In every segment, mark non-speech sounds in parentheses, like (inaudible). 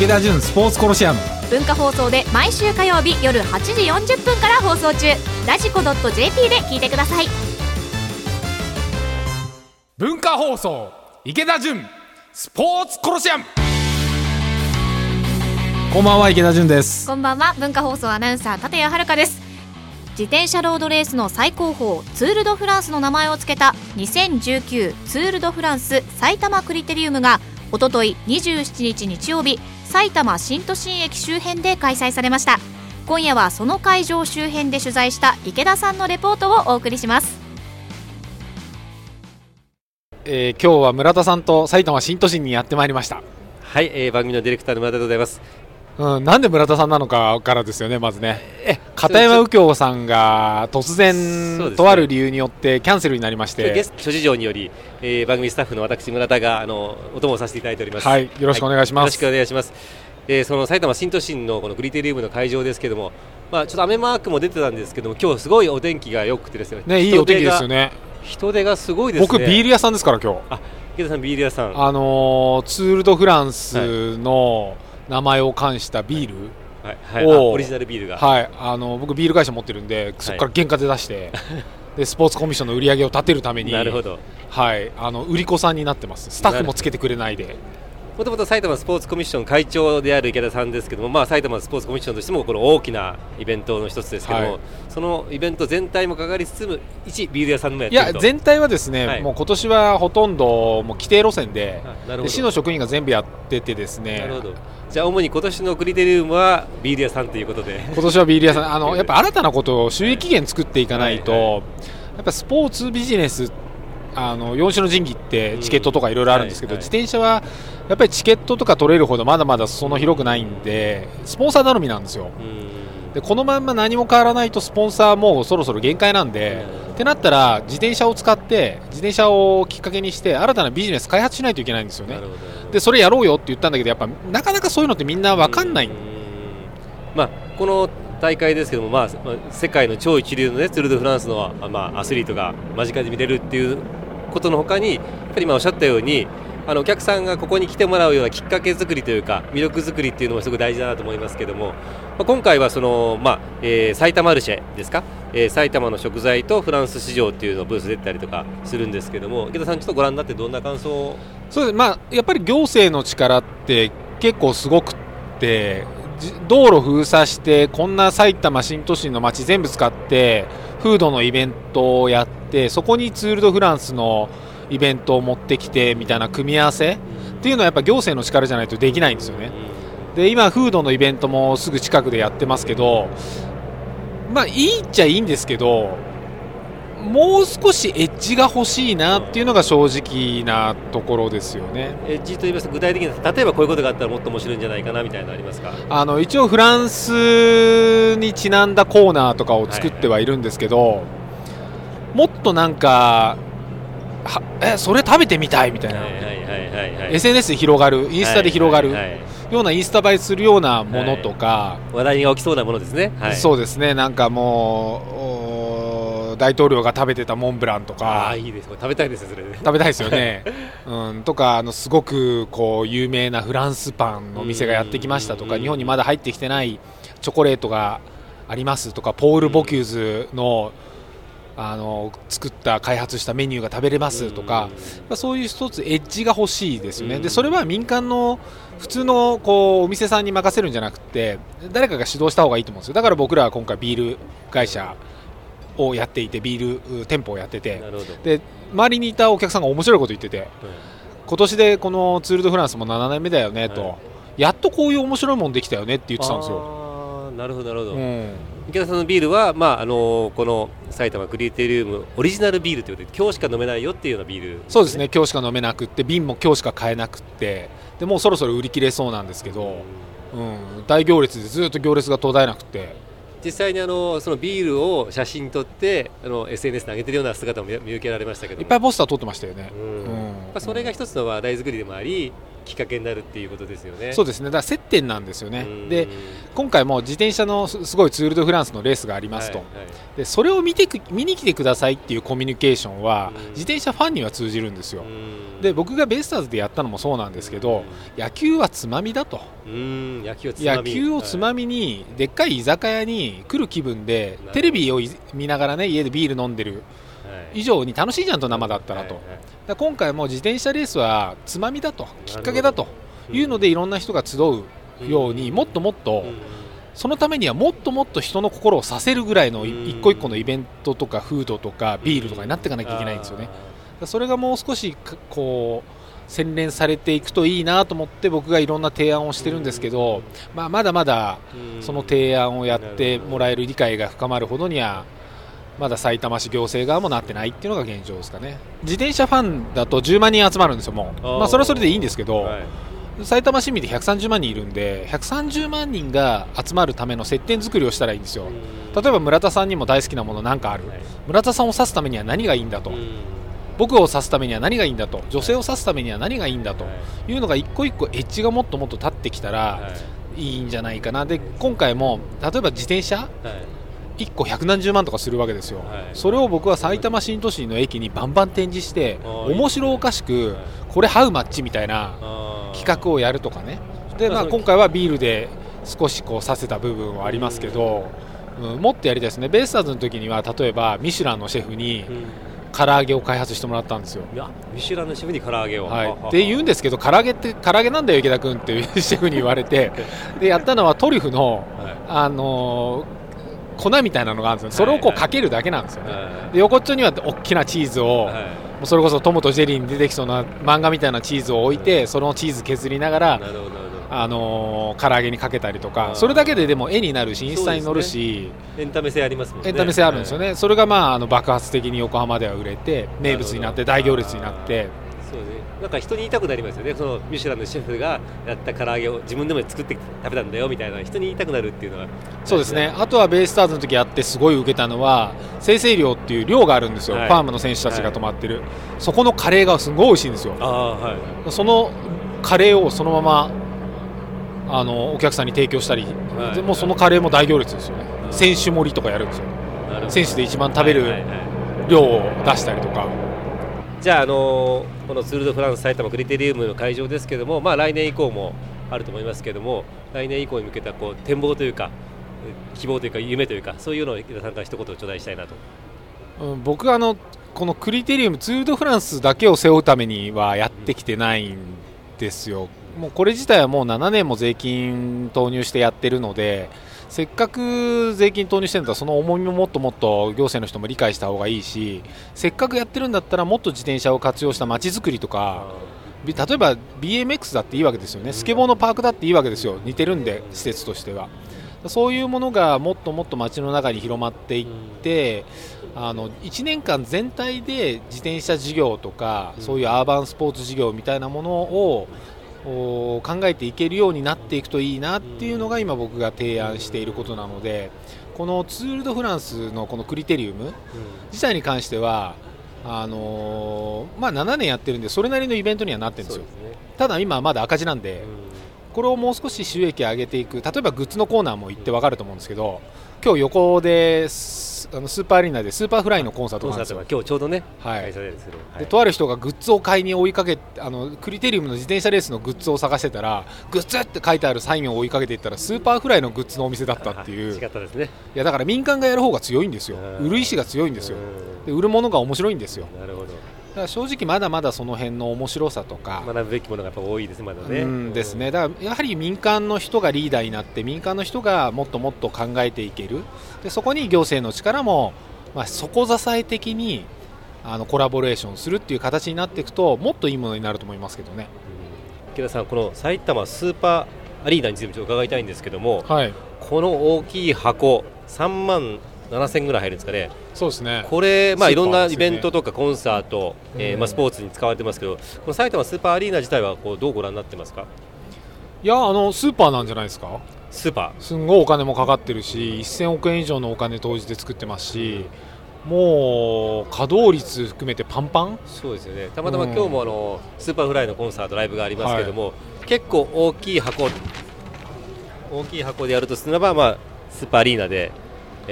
池田純スポーツコロシアム。文化放送で毎週火曜日夜8時40分から放送中。ラジコ .jp で聞いてください。文化放送池田純スポーツコロシアム。こんばんは池田純です。こんばんは。文化放送アナウンサー立谷遥です。自転車ロードレースの最高峰ツール・ド・フランスの名前を付けた2019ツール・ド・フランス埼玉クリテリウムがおととい27日日曜日埼玉新都心駅周辺で開催されました。今夜はその会場周辺で取材した池田さんのレポートをお送りします。えー、今日は村田さんと埼玉新都心にやってまいりました。はい、えー、番組のディレクターの村田でございますうん、なんで村田さんなのかからですよね、まずね、片山右京さんが突然、ね、とある理由によってキャンセルになりまして、ゲスト諸事情により、えー、番組スタッフの私、村田があのお供をさせていただいております。はい、よろしくお願いします。はい、よろしくお願いします。えー、その埼玉新都心のこのグリテリウムの会場ですけども、まあちょっと雨マークも出てたんですけども、今日すごいお天気が良くてですね。ね、いいお天気ですよね。人手がすごいですね。僕ビール屋さんですから今日。あ、池田さんビール屋さん。あのー、ツールドフランスの名前を冠したビール？はい。はい、オリジナルビールが、はい、あの僕ビール会社持ってるんでそこから原価で出して、はい、でスポーツコミッションの売り上げを立てるためになるほど、はい、あの売り子さんになってます。スタッフもつけてくれないでもともと埼玉スポーツコミッション会長である池田さんですけども、まあ、埼玉スポーツコミッションとしてもこの大きなイベントの一つですけども、はい、そのイベント全体もかかりつつ一ビール屋さんもやっていや全体はですね、はい、もう今年はほとんどもう規定路線で市の職員が全部やっててですね。なるほど。じゃあ主に今年のクリテリウムはビール屋さんということで。今年はビール屋さん。あの (laughs) やっぱ新たなことを収益源作っていかないと、はいはい、やっぱスポーツビジネスあの4種の神器ってチケットとかいろいろあるんですけど、自転車はやっぱりチケットとか取れるほどまだまだその広くないんでスポンサー頼みなんですよ。でこのまま何も変わらないとスポンサーもそろそろ限界なんで、ってなったら自転車を使って自転車をきっかけにして新たなビジネス開発しないといけないんですよね。でそれやろうよって言ったんだけどやっぱなかなかそういうのってみんな分かんない。まあ、この大会ですけども、まあ、世界の超一流の、ね、ツール・ド・フランスの、まあ、アスリートが間近で見れるっていうことのほかにやっぱり今おっしゃったようにあのお客さんがここに来てもらうようなきっかけ作りというか魅力作りっていうのもすごく大事だなと思いますけども、まあ、今回はその、まあえー、埼玉マルシェですか、えー、埼玉の食材とフランス市場っていうのをブース出たりとかするんですけども池田さんちょっとご覧になってどんな感想そうです、まあ、やっぱり行政の力って結構すごくって道路封鎖してこんな埼玉新都心の街全部使ってフードのイベントをやってそこにツール・ド・フランスのイベントを持ってきてみたいな組み合わせっていうのはやっぱ行政の力じゃないとできないんですよね。で今、フードのイベントもすぐ近くでやってますけどまあいいっちゃいいんですけどもう少しエッジが欲しいなっていうのが正直なところですよね。エッジと言いますと具体的に例えばこういうことがあったらもっと面白いんじゃないかなみたいなのありますか？あの一応フランスにちなんだコーナーとかを作ってはいるんですけど、はいはい、もっとなんかはえそれ食べてみたいみたいな、SNS で広がるインスタで広がる、ようなインスタ映えするようなものとか、はい、話題が起きそうなものですね、はい、そうですね。なんかもう大統領が食べてたモンブランとか。あいいです。食べたいですそれ、ね、食べたいですよね、(laughs) うん、とかあのすごくこう有名なフランスパンの店がやってきましたとか。日本にまだ入ってきてないチョコレートがありますとか。ポール・ボキューズの、うんあの作った開発したメニューが食べれますとか、まあ、そういう一つエッジが欲しいですよね、でそれは民間の普通のこうお店さんに任せるんじゃなくて誰かが指導した方がいいと思うんですよ。だから僕らは今回ビール会社をやっていてビール店舗をやっててで周りにいたお客さんが面白いこと言ってて、今年でこのツール・ド・フランスも7年目だよねと、やっとこういう面白いもんできたよねって言ってたんですよ。なるほどなるほど、うん池田さんのビールは、まあ、あのこの埼玉クリテリウムオリジナルビールということで今日しか飲めないよっていうようなビール、ね、そうですね今日しか飲めなくて瓶も今日しか買えなくてでもうそろそろ売り切れそうなんですけど、うん、大行列でずっと行列が途絶えなくて。実際にあのそのビールを写真撮ってあの SNS に上げてるような姿も見受けられましたけどいっぱいポスター撮ってましたよね、うん。まあ、それが一つの話題作りでもありきっかけになるっていうことですよね。そうですね。だから接点なんですよね。うん。で今回も自転車のすすごいツール・ド・フランスのレースがありますと、はいはい。でそれを見てく見に来てくださいっていうコミュニケーションはうん。自転車ファンには通じるんですよ。うん。で僕がベイスターズでやったのもそうなんですけど野球はつまみだと。うん。野球をつま野み球をつまみにでっかい居酒屋に来る気分でテレビをい見ながらね家でビール飲んでるはい以上に楽しいじゃんと生だったらと、ら今回も自転車レースはつまみだときっかけだというのでいろんな人が集うようにもっともっとうん。そのためにはもっともっと人の心をさせるぐらいの一個一個のイベントとかフードとかビールとかになっていかなきゃいけないんですよね。それがもう少しかこう洗練されていくといいなと思って僕がいろんな提案をしてるんですけど、まあ、まだまだうん。その提案をやってもらえる理解が深まるほどにはまだ埼玉市行政側もなってないっていうのが現状ですかね。自転車ファンだと10万人集まるんですよもう。まあそれはそれでいいんですけど、はい。埼玉市民で130万人いるんで130万人が集まるための接点作りをしたらいいんですよ。例えば村田さんにも大好きなものなんかある。はい。村田さんを指すためには何がいいんだと。うん。僕を指すためには何がいいんだと。女性を指すためには何がいいんだと。はい。いうのが一個一個エッジがもっともっと立ってきたらはい。いいんじゃないかな。で今回も例えば自転車はい1個百何十万とかするわけですよ、はい。それを僕は埼玉新都心の駅にバンバン展示して面白おかしくはい。これハウマッチみたいな企画をやるとかね。で、まあ、今回はビールで少しこうさせた部分はありますけど、うん、もっとやりたいですね。ベイスターズの時には例えばミシュランのシェフにうん。唐揚げを開発してもらったんですよ。いやミシュランのシェフに唐揚げを。はい、はは。で言うんですけど唐揚げって唐揚げなんだよ池田君っていう (laughs) シェフに言われて。でやったのはトリュフの、はい。あのー粉みたいなのがあるんですよ。それをこうかけるだけなんですよね、はいで横っちょには大きなチーズを、はい。もうそれこそトムとジェリーに出てきそうな漫画みたいなチーズを置いて、そのチーズ削りながらあのー唐揚げにかけたりとあかー。それだけででも絵になるしインスタに載るし、エンタメ性ありますもんね。エンタメ性あるんですよね、それがまああの爆発的に横浜では売れて名物になって大行列になってなんか人に言いたくなりますよね。そのミシュランのシェフがやった唐揚げを自分でも作って食べたんだよみたいな人に言いたくなるっていうのは。そうですね。あとはベイスターズの時やってすごい受けたのは生成寮っていう寮があるんですよ、はい。ファームの選手たちが泊まってる、そこのカレーがすごい美味しいんですよ。ああはい。そのカレーをそのままあのお客さんに提供したり、はい。でもうそのカレーも大行列ですよね、うん。選手盛りとかやるんですよ。選手で一番食べるはいはいはい。量を出したりとか、じゃあ、あのーこのツール・ド・フランス埼玉クリテリウムの会場ですけども、まあ、来年以降もあると思いますけども来年以降に向けたこう展望というか希望というか夢というかそういうのを池田さんから一言頂戴したいなと。うん僕はあのこのクリテリウムツール・ド・フランスだけを背負うためにはやってきてないんですよ、もうこれ自体はもう7年も税金投入してやってるのでせっかく税金投入してるんだったらその重みももっともっと行政の人も理解した方がいいしせっかくやってるんだったらもっと自転車を活用した街づくりとかび例えば BMX だっていいわけですよね。スケボーのパークだっていいわけですよ。似てるんで施設としては。そういうものがもっともっと街の中に広まっていってあの1年間全体で自転車事業とかうんそういうアーバンスポーツ事業みたいなものをお考えていけるようになっていくといいなっていうのが今僕が提案していることなのでこのツール・ド・フランスのこのクリテリウム自体に関してはあのーまあ、7年やってるんでそれなりのイベントにはなってるんですよ。ただ今はまだ赤字なんでこれをもう少し収益上げていく例えばグッズのコーナーも行って分かると思うんですけど今日横ですあのスーパーアリーナで Superfly のコンサートが今日ちょうどね、はい。でとある人がグッズを買いに追いかけあのクリテリウムの自転車レースのグッズを探してたらグッズって書いてあるサインを追いかけていったら Superfly のグッズのお店だったっていう。違ったですね。いやだから民間がやる方が強いんですよ。うん。売る意志が強いんですよ。うで売るものが面白いんですよ。んなるほど。正直まだまだその辺の面白さとか、学ぶべきものがやっぱ多いですね、まだね。うんですねだからやはり民間の人がリーダーになって民間の人がもっともっと考えていけるでそこに行政の力も、まあ、底支え的にあのコラボレーションするっていう形になっていくともっといいものになると思いますけどね。うん池田さん、この埼玉スーパーアリーナについて伺いたいんですけども、はいこの大きい箱、3万7000ぐらい入るんですかね、そうですね。これ、まあ、いろんなイベントとかコンサート、えーうんまあ、スポーツに使われてますけど、この埼玉スーパーアリーナ自体はこうどうご覧になってますか、いやあのスーパーなんじゃないですか？スーパすんごいお金もかかってるし1000億円以上のお金投じて作ってますしもう稼働率含めてパンパン？そうですよね。たまたま今日もあの、 Superfly のコンサートライブがありますけども、はい、結構大きい箱大きい箱でやるとすれば、まあ、スーパーアリーナで、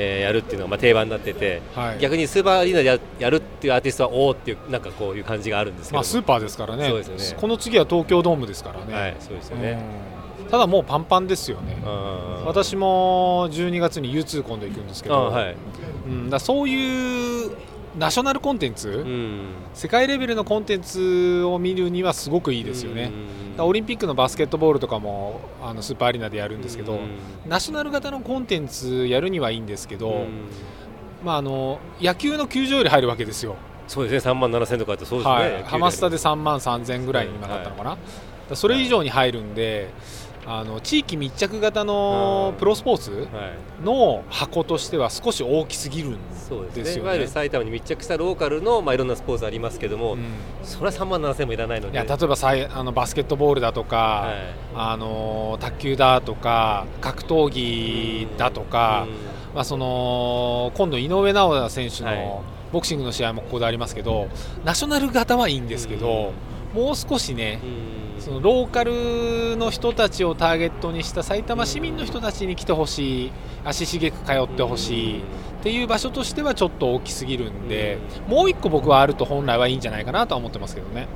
えー、やるっていうのがまあ定番になってて、はい、逆にスーパーアリーナでややるっていうアーティストはおおっていうなんかこういう感じがあるんですけど、まあ、スーパーですからね。そうですよね。この次は東京ドームですからね、はい、そうですよね、ただもうパンパンですよね。私も12月に U2 今度行くんですけど、はい。うん、だそういうナショナルコンテンツ、うん、世界レベルのコンテンツを見るにはすごくいいですよね、オリンピックのバスケットボールとかもあのスーパーアリーナでやるんですけど、ナショナル型のコンテンツやるにはいいんですけど、まあ、あの野球の球場より入るわけですよ。そうですね。3万7000とかってそうですね、はい、ハマスタで3万3000ぐらいに今なったのかな、はい、それ以上に入るんで、あの地域密着型のプロスポーツの箱としては少し大きすぎるんですよね、ね、いわゆる埼玉に密着したローカルの、まあ、いろんなスポーツありますけども、うん、それは3万7000もいらないので。いや例えばさいあのバスケットボールだとか、はい、あの卓球だとか格闘技だとか、うん、まあ、その今度、井上尚弥選手のボクシングの試合もここでありますけどナショナル型はいいんですけど、うん、もう少しね、そのローカルの人たちをターゲットにした埼玉市民の人たちに来てほしい。足しげく通ってほしい。っていう場所としてはちょっと大きすぎるんでもう一個僕はあると本来はいいんじゃないかなとは思ってますけどね。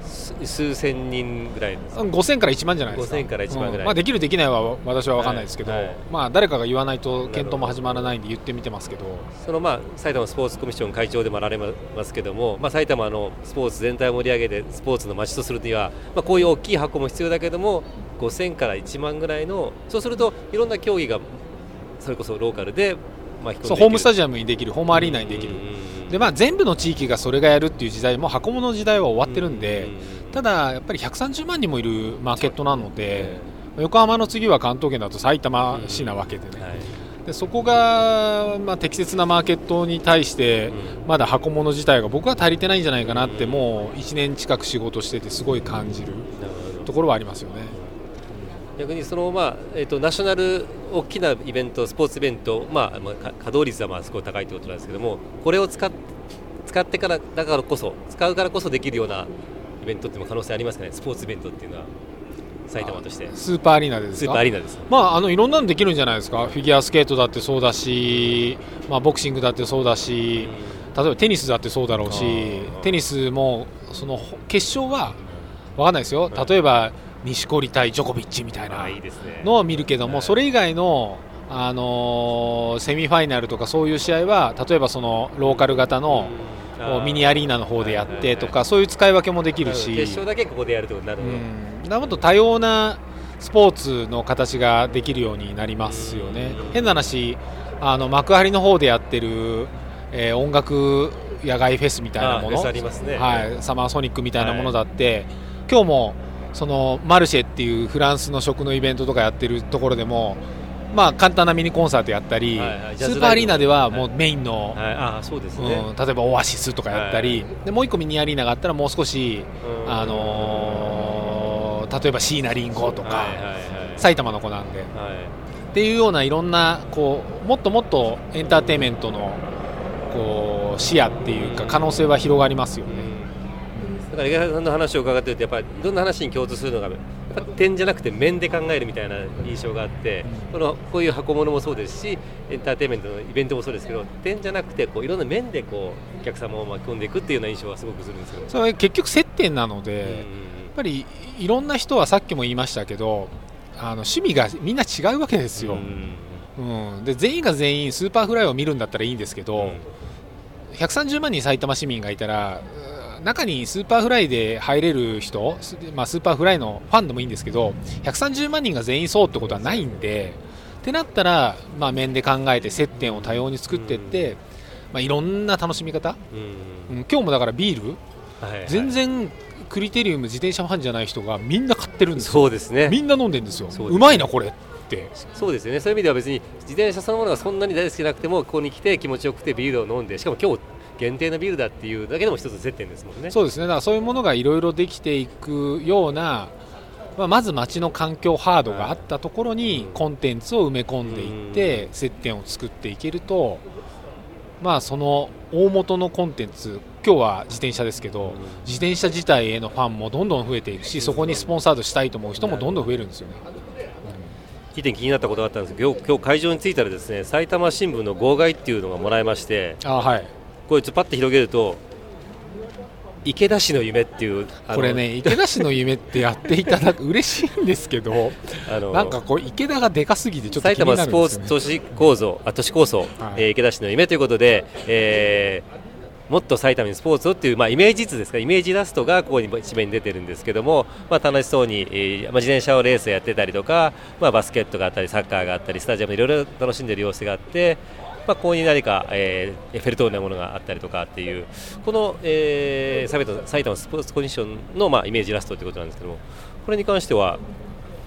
数千人ぐらい5000か？ら1万じゃないですか。5000から1万ぐらい、うん、まあ、できるできないは私は分かんないですけど、はい。はい、まあ、誰かが言わないと検討も始まらないんで言ってみてますけど。そのまあ埼玉スポーツコミッション会長でもあられますけども、まあ、埼玉のスポーツ全体を盛り上げてスポーツの街とするには、まあ、こういう大きい箱も必要だけども5000から1万ぐらいのそうするといろんな競技がそれこそローカルでそうホームスタジアムにできる。ホームアリーナにできる。で、まあ、全部の地域がそれがやるっていう時代も箱物の時代は終わってるんでただやっぱり130万人もいるマーケットなので横浜の次は関東圏だと埼玉市なわけでね、でそこが、まあ、適切なマーケットに対してまだ箱物自体が僕は足りてないんじゃないかなってもう1年近く仕事しててすごい感じるところはありますよね。逆にその、まあえーと、ナショナル大きなイベントスポーツイベント、まあまあ、稼働率はまあすごい高いということなんですけどもこれを使っ使ってからだからこそ使うからこそできるようなイベントっていう可能性ありますかね？スポーツイベントっていうのは埼玉として。スーパーアリーナですスーパーアリーナです。まああのいろんなのできるんじゃないですか？フィギュアスケートだってそうだし、まあ、ボクシングだってそうだし、例えばテニスだってそうだろうしテニスもその決勝は分かんないですよ。例えば、錦織対ジョコビッチみたいなのを見るけども、それ以外の、あのー、セミファイナルとかそういう試合は例えばそのローカル型のミニアリーナの方でやってとかそういう使い分けもできるし。決勝だけここでやるとなるほど、もっと多様なスポーツの形ができるようになりますよね。変な話あの幕張の方でやってる、えー、音楽野外フェスみたいなもの、ね、はい、サマーソニックみたいなものだって、はい、今日もそのマルシェっていうフランスの食のイベントとかやってるところでも、まあ、簡単なミニコンサートやったり、はいはい、スーパーアリーナではもうメインの、はい。あそうですね、うん、例えばオアシスとかやったり、でもう一個ミニアリーナがあったらもう少し、あのー、例えば椎名林檎とか、はいはいはい、埼玉の子なんで、はい、っていうようないろんなこうもっともっとエンターテインメントのこう視野っていうか可能性は広がりますよね。だから、江川さんの話を伺ってると、やっぱりどんな話に共通するのが、点じゃなくて面で考えるみたいな印象があって、このこういう箱物もそうですし、エンターテインメントのイベントもそうですけど、点じゃなくてこう、いろんな面でこうお客様を巻き込んでいくっていうような印象はすごくするんですけど。それ結局、接点なので、やっぱりいろんな人はさっきも言いましたけど、あの趣味がみんな違うわけですよ。うん、で全員が全員 Superfly を見るんだったらいいんですけど、うん、130万人埼玉市民がいたら中に Superfly で入れる人、まあ、 Superfly のファンでもいいんですけど130万人が全員そうってことはないんでってなったら、まあ、面で考えて接点を多様に作っていって、まあ、いろんな楽しみ方、うん、今日もだからビール、はいはい、全然クリテリウム自転車ファンじゃない人がみんな買ってるんですよ。そうですね。みんな飲んでるんですよ。うまいなこれって。そうですよね。そういう意味では別に自転車そのものがそんなに大好きなくてもここに来て気持ちよくてビールを飲んでしかも今日限定のビルだっていうだけでも一つ接点ですもんね。そうですね。だからそういうものがいろいろできていくような、まあ、まず街の環境ハードがあったところにコンテンツを埋め込んでいって接点を作っていけるとまあ、その大元のコンテンツ今日は自転車ですけど、自転車自体へのファンもどんどん増えているしそこにスポンサードしたいと思う人もどんどん増えるんですよね。一点気になったことがあったんですけど今日会場に着いたらですね埼玉新聞の号外っていうのがもらえましてあ、はい、こいつパッと広げると池田市の夢っていうこれね池田市の夢ってやっていただく嬉しいんですけどあのなんかこう池田がでかすぎてちょっと、ね、埼玉スポーツ都市構造あ都市構想、はい、えー、池田市の夢ということで、えー、もっと埼玉にスポーツをっていう、まあ、イメージ図ですかイメージラストがここに一面に出てるんですけども、まあ、楽しそうに、えーまあ、自転車をレースやってたりとか、まあ、バスケットがあったりサッカーがあったりスタジアムいろいろ楽しんでいる様子があってまあ、ここに何か、えー、エッフェル塔のようなものがあったりとかっていうこの、えー、埼玉スポーツコンディションの、まあ、イメージラストということなんですけどもこれに関しては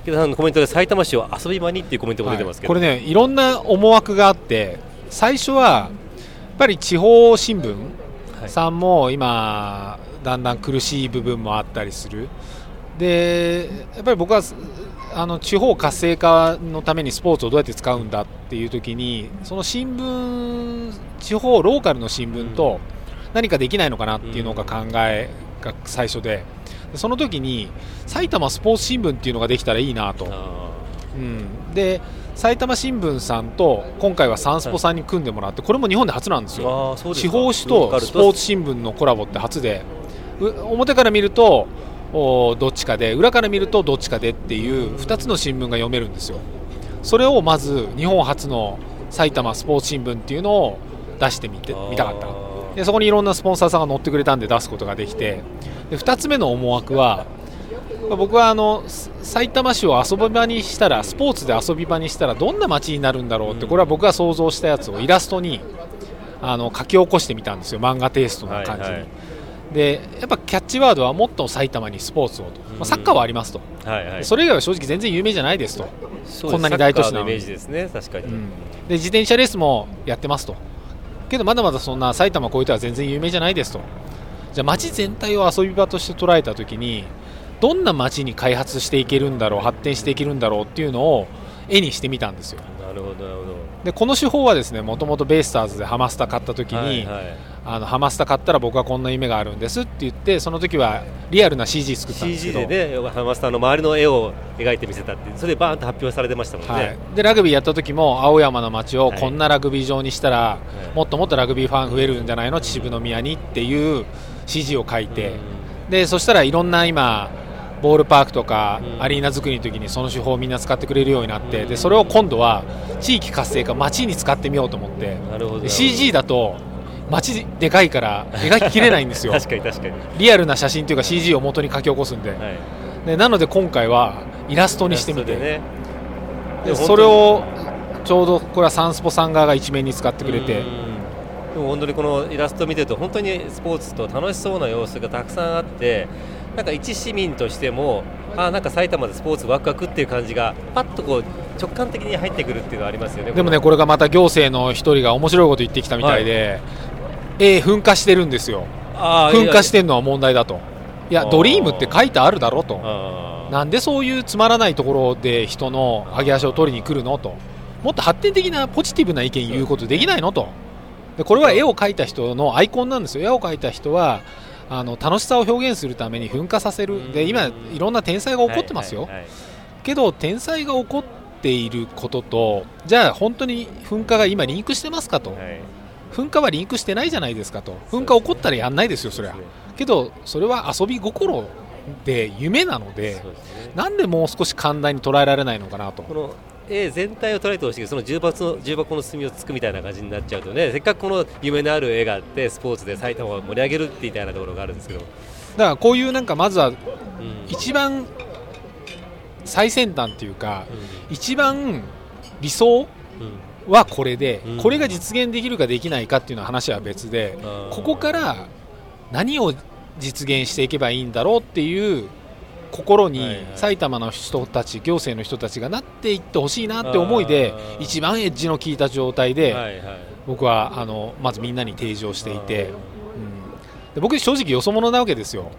池田さんのコメントで埼玉市を遊び場にっていうコメントも出てますけど、はい、これねいろんな思惑があって最初はやっぱり地方新聞さんも今、だんだん苦しい部分もあったりする。でやっぱり僕はあの地方活性化のためにスポーツをどうやって使うんだっていう時にその新聞地方ローカルの新聞と何かできないのかなっていうのが考えが最初で。その時に埼玉スポーツ新聞っていうのができたらいいなと、うん、で埼玉新聞さんと今回はサンスポさんに組んでもらってこれも日本で初なんですよ。地方紙とスポーツ新聞のコラボって初で。表から見るとどっちかで。裏から見るとどっちかでっていう2つの新聞が読めるんですよ。それをまず日本初の埼玉スポーツ新聞っていうのを出してみてみたかった。でそこにいろんなスポンサーさんが乗ってくれたんで出すことができて。で2つ目の思惑は僕はあの埼玉市を遊び場にしたらスポーツで遊び場にしたらどんな街になるんだろうってこれは僕が想像したやつをイラストにあの書き起こしてみたんですよ。漫画テイストの感じに。はいはいでやっぱキャッチワードはもっと埼玉にスポーツをと、まあ、サッカーはありますと、はいはい、それ以外は正直全然有名じゃないですと。こんなに大都市なのイメージですね。確かに、うん、で自転車レースもやってますと。けどまだまだそんな埼玉超えては全然有名じゃないですと。じゃあ街全体を遊び場として捉えた時にどんな街に開発していけるんだろう発展していけるんだろうっていうのを絵にしてみたんですよ。なるほどなるほど。でこの手法はですねもともとベイスターズでハマスタ買った時に、はいはい、あのハマスタ買ったら僕はこんな夢があるんですって言ってその時はリアルな CG 作ったんですけど。CG でねハマスタの周りの絵を描いてみせたって。それでバーンと発表されてましたもんね、はい、でラグビーやった時も青山の街をこんなラグビー場にしたら、はい、もっともっとラグビーファン増えるんじゃないの？秩父宮にっていう CG を書いて、でそしたらいろんな今ボールパークとかアリーナ作りの時にその手法をみんな使ってくれるようになってでそれを今度は地域活性化街に使ってみようと思って。CG だと街でかいから描ききれないんですよ。(laughs) 確かに確かに。リアルな写真というか CG を元に書き起こすんで。はい、でなので今回はイラストにしてみて、ね、でそれをちょうどこれはサンスポさん側が一面に使ってくれて。でも本当にこのイラスト見てると本当にスポーツと楽しそうな様子がたくさんあってなんか一市民としてもあなんか埼玉でスポーツワクワクっていう感じがパッとこう直感的に入ってくるっていうのはありますよねでもねこれがまた行政の一人が面白いこと言ってきたみたいで、はい、えー、噴火してるんですよ。噴火してるのは問題だと。いやドリームって書いてあるだろうとなんでそういうつまらないところで人の上げ足を取りに来るのと。もっと発展的なポジティブな意見言うことできないのと。でこれは絵を描いた人のアイコンなんですよ。絵を描いた人はあの楽しさを表現するために噴火させる。で今いろんな天災が起こってますよ、はいはいはい、けど天災が起こっていることとじゃあ本当に噴火が今リンクしてますかと、はい、噴火はリンクしてないじゃないですかと。噴火起こったらやんないですよそりゃ。けどそれは遊び心で夢なので、ね、なんでもう少し寛大に捉えられないのかなと。絵全体を捉えてほしいけどその重箱の重箱の隅をつくみたいな感じになっちゃうとねせっかくこの夢のある絵があってスポーツで埼玉を盛り上げるみたいなところがあるんですけど。だからこういうなんかまずは一番最先端っていうか、うん、一番理想はこれで、うん、これが実現できるかできないかっていうのは話は別で、うん、ここから何を実現していけばいいんだろうっていう心に埼玉の人たち、行政の人たちがなっていってほしいなって思いで一番エッジの効いた状態で僕はあのまずみんなに提示をしていて、うん、で僕正直よそ者なわけですよ。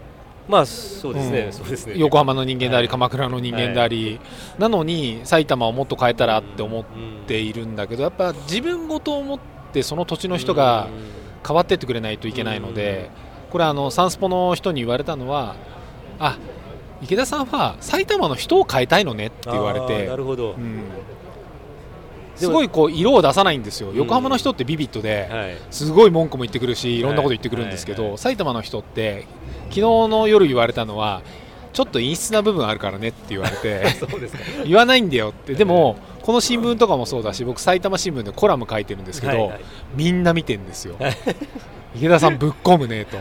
まあそうですね、うん、そうですね。横浜の人間であり、鎌倉の人間であり、なのに埼玉をもっと変えたらって思っているんだけどやっぱ自分ごと思っってその土地の人が変わってってくれないといけないので、これあのサンスポの人に言われたのはあ池田さんは埼玉の人を変えたいのねって言われてなるほど、うん、すごいこう色を出さないんですよ、横浜の人ってビビッドで、はい。すごい文句も言ってくるしい。ろんなこと言ってくるんですけど、埼玉の人って昨日の夜言われたのはちょっと陰湿な部分あるからねって言われて (laughs) 言わないんだよって。でもこの新聞とかもそうだし僕埼玉新聞でコラム書いてるんですけど、みんな見てんですよ。池田さんぶっ込むねと。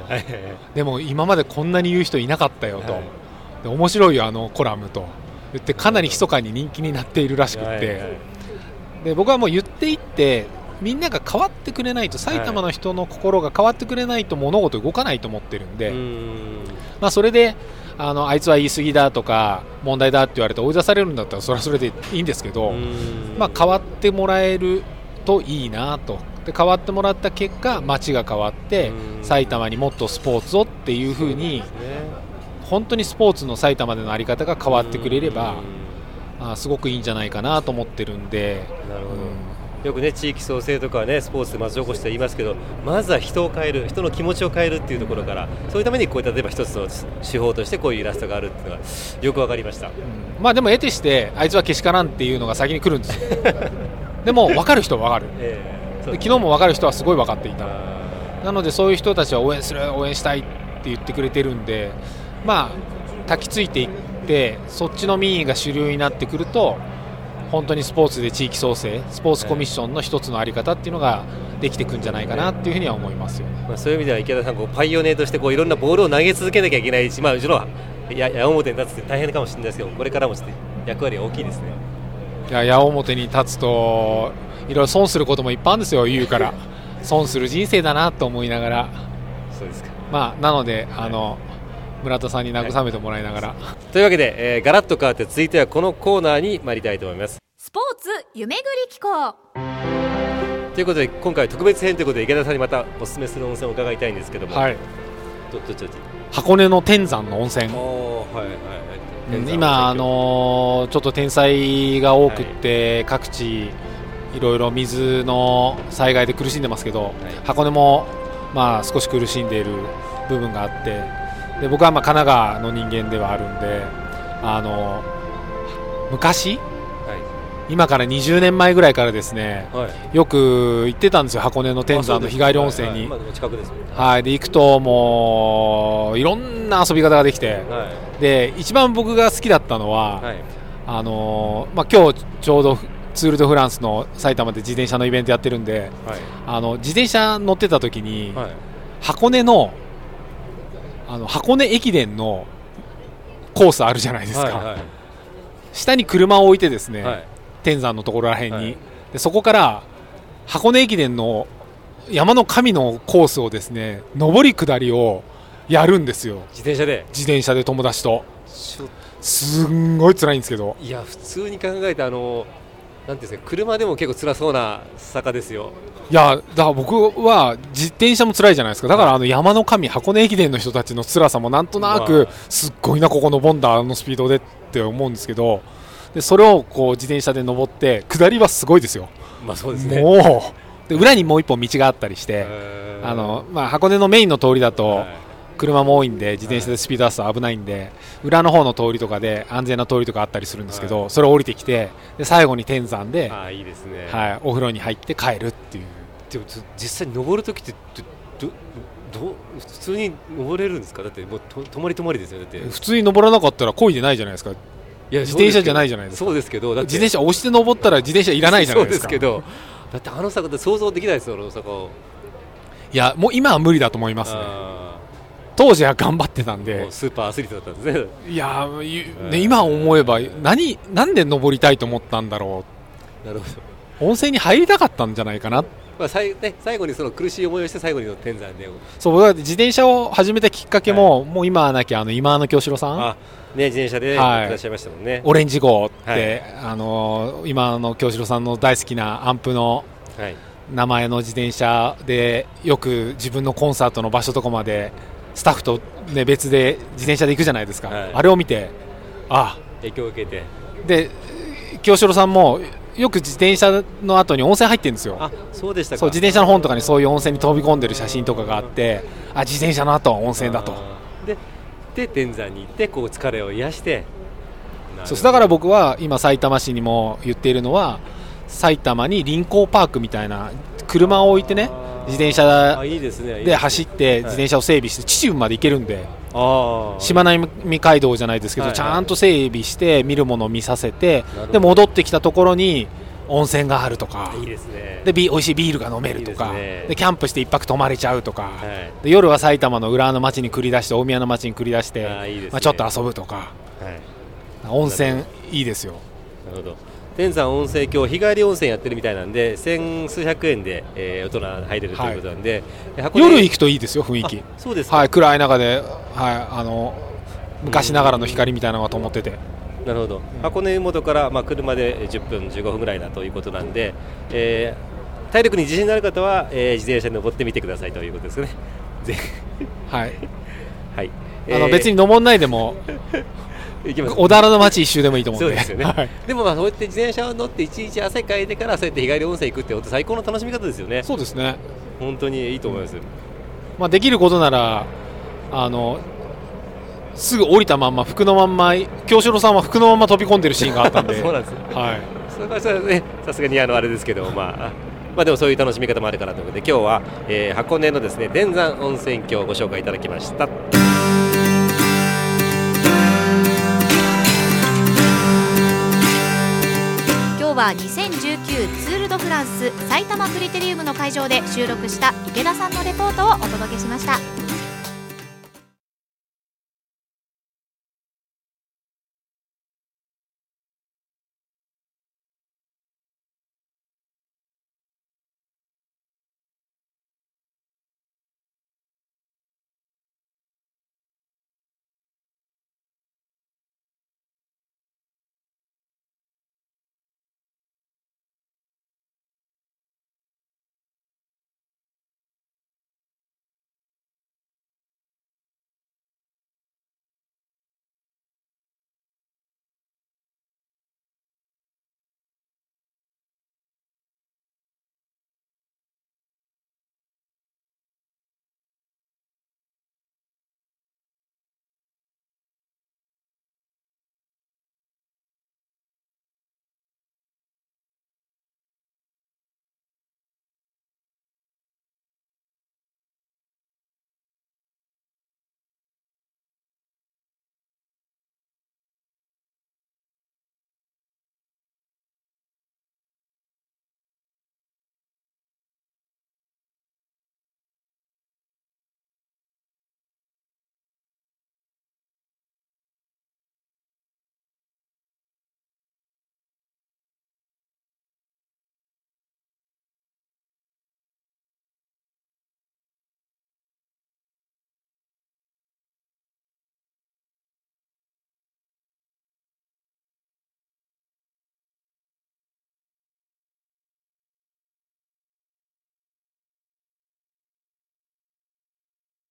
でも今までこんなに言う人いなかったよと、は面白いよあのコラムと。言ってかなり密かに人気になっているらしくって、で僕はもう言っていってみんなが変わってくれないと埼玉の人の心が変わってくれないと物事動かないと思ってるんで、うーん。まあ、それであのあいつは言い過ぎだとか問題だって言われて追い出されるんだったらそれはそれでいいんですけど、まあ、変わってもらえるといいなと。で変わってもらった結果街が変わってうん。埼玉にもっとスポーツをっていうふうに本当にスポーツの埼玉での在り方が変わってくれればあすごくいいんじゃないかなと思ってるんで。なるほど、うんよくね地域創生とかねスポーツで町おこしと言いますけどまずは人を変える人の気持ちを変えるっていうところからそういうためにこう例えば一つの手法としてこういうイラストがあるっていうのがよくわかりました。まあでも得てしてあいつはけしからんっていうのが先に来るんですよ。(laughs) でも分かる人は分かる。ええそうで昨日も分かる人はすごい分かっていた。あなのでそういう人たちは応援する応援したいって言ってくれてるんでまあ焚きついていってそっちの民意が主流になってくると本当にスポーツで地域創生スポーツコミッションの一つの在り方っていうのができてくんじゃないかなっていうふうには思いますよね。ーまあ、そういう意味では池田さんこうパイオニアとしてこういろんなボールを投げ続けなきゃいけないし、まあ、もちろんや矢面に立つって大変かもしれないですけどこれからもちょっと役割が大きいですね。いや矢面に立つといろいろ損することもいっぱいあるんですよ言うから。(laughs) 損する人生だなと思いながら。そうですか。まあなのであの村田さんに慰めてもらいながら、というわけで、えーガラッと変わって続いてはこのコーナーに参りたいと思います。スポーツ夢ぐり機構。ということで今回特別編ということで池田さんにまたおすすめする温泉を伺いたいんですけども、はい、どどっちどっち？箱根の天山の温泉。はいはい今、あのーちょっと天災が多くって、各地いろいろ水の災害で苦しんでますけど、箱根も、まあ、少し苦しんでいる部分があってで僕はまあ神奈川の人間ではあるんで、あの昔？は今から20年前ぐらいからですねいはい。よく行ってたんですよ箱根の天山の日帰り温泉に。はい。で行くともういろんな遊び方ができてはい。で一番僕が好きだったのは、はい。あのーまあ、今日ちょうどツール・ド・フランスの埼玉で自転車のイベントやってるんではい。あの自転車乗ってた時に、はい。箱根のあの箱根駅伝のコースあるじゃないですか、はい下に車を置いてですね、はい。天山のところらへんに、はい。でそこから箱根駅伝の山の神のコースをですね上り下りをやるんですよ。自転車で？自転車で友達と。すんごい辛いんですけど。いや普通に考えてあのなんていうんですか車でも結構辛そうな坂ですよいやだから僕は自転車も辛いじゃないですか。だからあの山の神箱根駅伝の人たちの辛さもなんとなまくあ。すっごいなここ登んだあのスピードでって思うんですけどでそれをこう自転車で登って下りはすごいですよ。まあそうですね。もう。で裏にもう一本道があったりしてえー。あの、まあ、箱根のメインの通りだと、はい車も多いんで自転車でスピード出すと危ないんで、裏の方の通りとかで安全な通りとかあったりするんですけど、それを降りてきてで最後に天山で、あーいいですね。はい、お風呂に入って帰るっていう。でもつ実際に登るときってどどど普通に登れるんですか？だってもうと泊まり泊まりですよだって。普通に登らなかったら漕いでないじゃないですか。いや自転車じゃないじゃないですか。そうですけど自転車押して登ったら自転車いらないじゃないですか。そうですけどだってあの坂って想像できないですよあの坂を。いやもう今は無理だと思いますね。あ当時は頑張ってたんで。うスーパーアスリートだったんですね。いやね今思えば何なんで登りたいと思ったんだろなるほど。う温泉に入りたかったんじゃないかな。まあ最ね、最後にその苦しい思いをして最後にの天山で。そう僕は自転車を始めたきっかけも、もう今はなきゃあの今の京志郎さん。あね自転車でいはい。らっしゃいましたもんね、オレンジ号って、はい。あの今の京志郎さんの大好きなアンプのはい。名前の自転車でよく自分のコンサートの場所とかまでスタッフと、ね、別で自転車で行くじゃないですか、はい。あれを見てあ影響を受けて。で京志郎さんもよく自転車の後に温泉入ってるんですよ。あそうでしたか。そう自転車の本とかにそういう温泉に飛び込んでる写真とかがあってあ自転車の後は温泉だと。でで天山に行ってこう疲れを癒して。そうだから僕は今埼玉市にも言っているのは埼玉に臨港パークみたいな車を置いてね自転車で走って自転車を整備して秩父まで行けるんで。しまなみ海道じゃないですけどはいちゃんと整備して見るものを見させてで戻ってきたところに温泉があるとか。いいですね。でビ美味しいビールが飲めるとか。でキャンプして一泊泊まれちゃうとか。はい。で夜は埼玉の浦和の街に繰り出して大宮の街に繰り出してまあちょっと遊ぶとか。はい。温泉いいですよ。なるほど天山温泉郷日帰り温泉やってるみたいなんで千数百円で、えー大人入れるということなんで、箱根。夜行くといいですよ雰囲気。あそうですか、はい暗い中ではいあの昔ながらの光みたいなのが灯って。てなるほど。箱根湯本から、まあ、車で10分15分ぐらいだということなんで、えー体力に自信のある方は、えー自転車に登ってみてくださいということですね。ぜはい。(laughs) はい、あの別に登んないでも小田原の街一周でもいいと思うんで。そうですよね、はい。でもまあそうやって自転車を乗っていちいち汗かいてからそうやって日帰り温泉行くって本当最高の楽しみ方ですよね。そうですね。本当にいいと思います、まあ、できることならあのすぐ降りたまんま服のまんま京志郎さんは服のまま飛び込んでるシーンがあったんで。(laughs) そうなんですはい、それはねさすがにあのあれですけどまあまあでもそういう楽しみ方もあるかなということで今日は、えー箱根のですね天山温泉郷をご紹介いただきましたは2019ツール・ド・フランス埼玉クリテリウムの会場で収録した池田さんのレポートをお届けしました。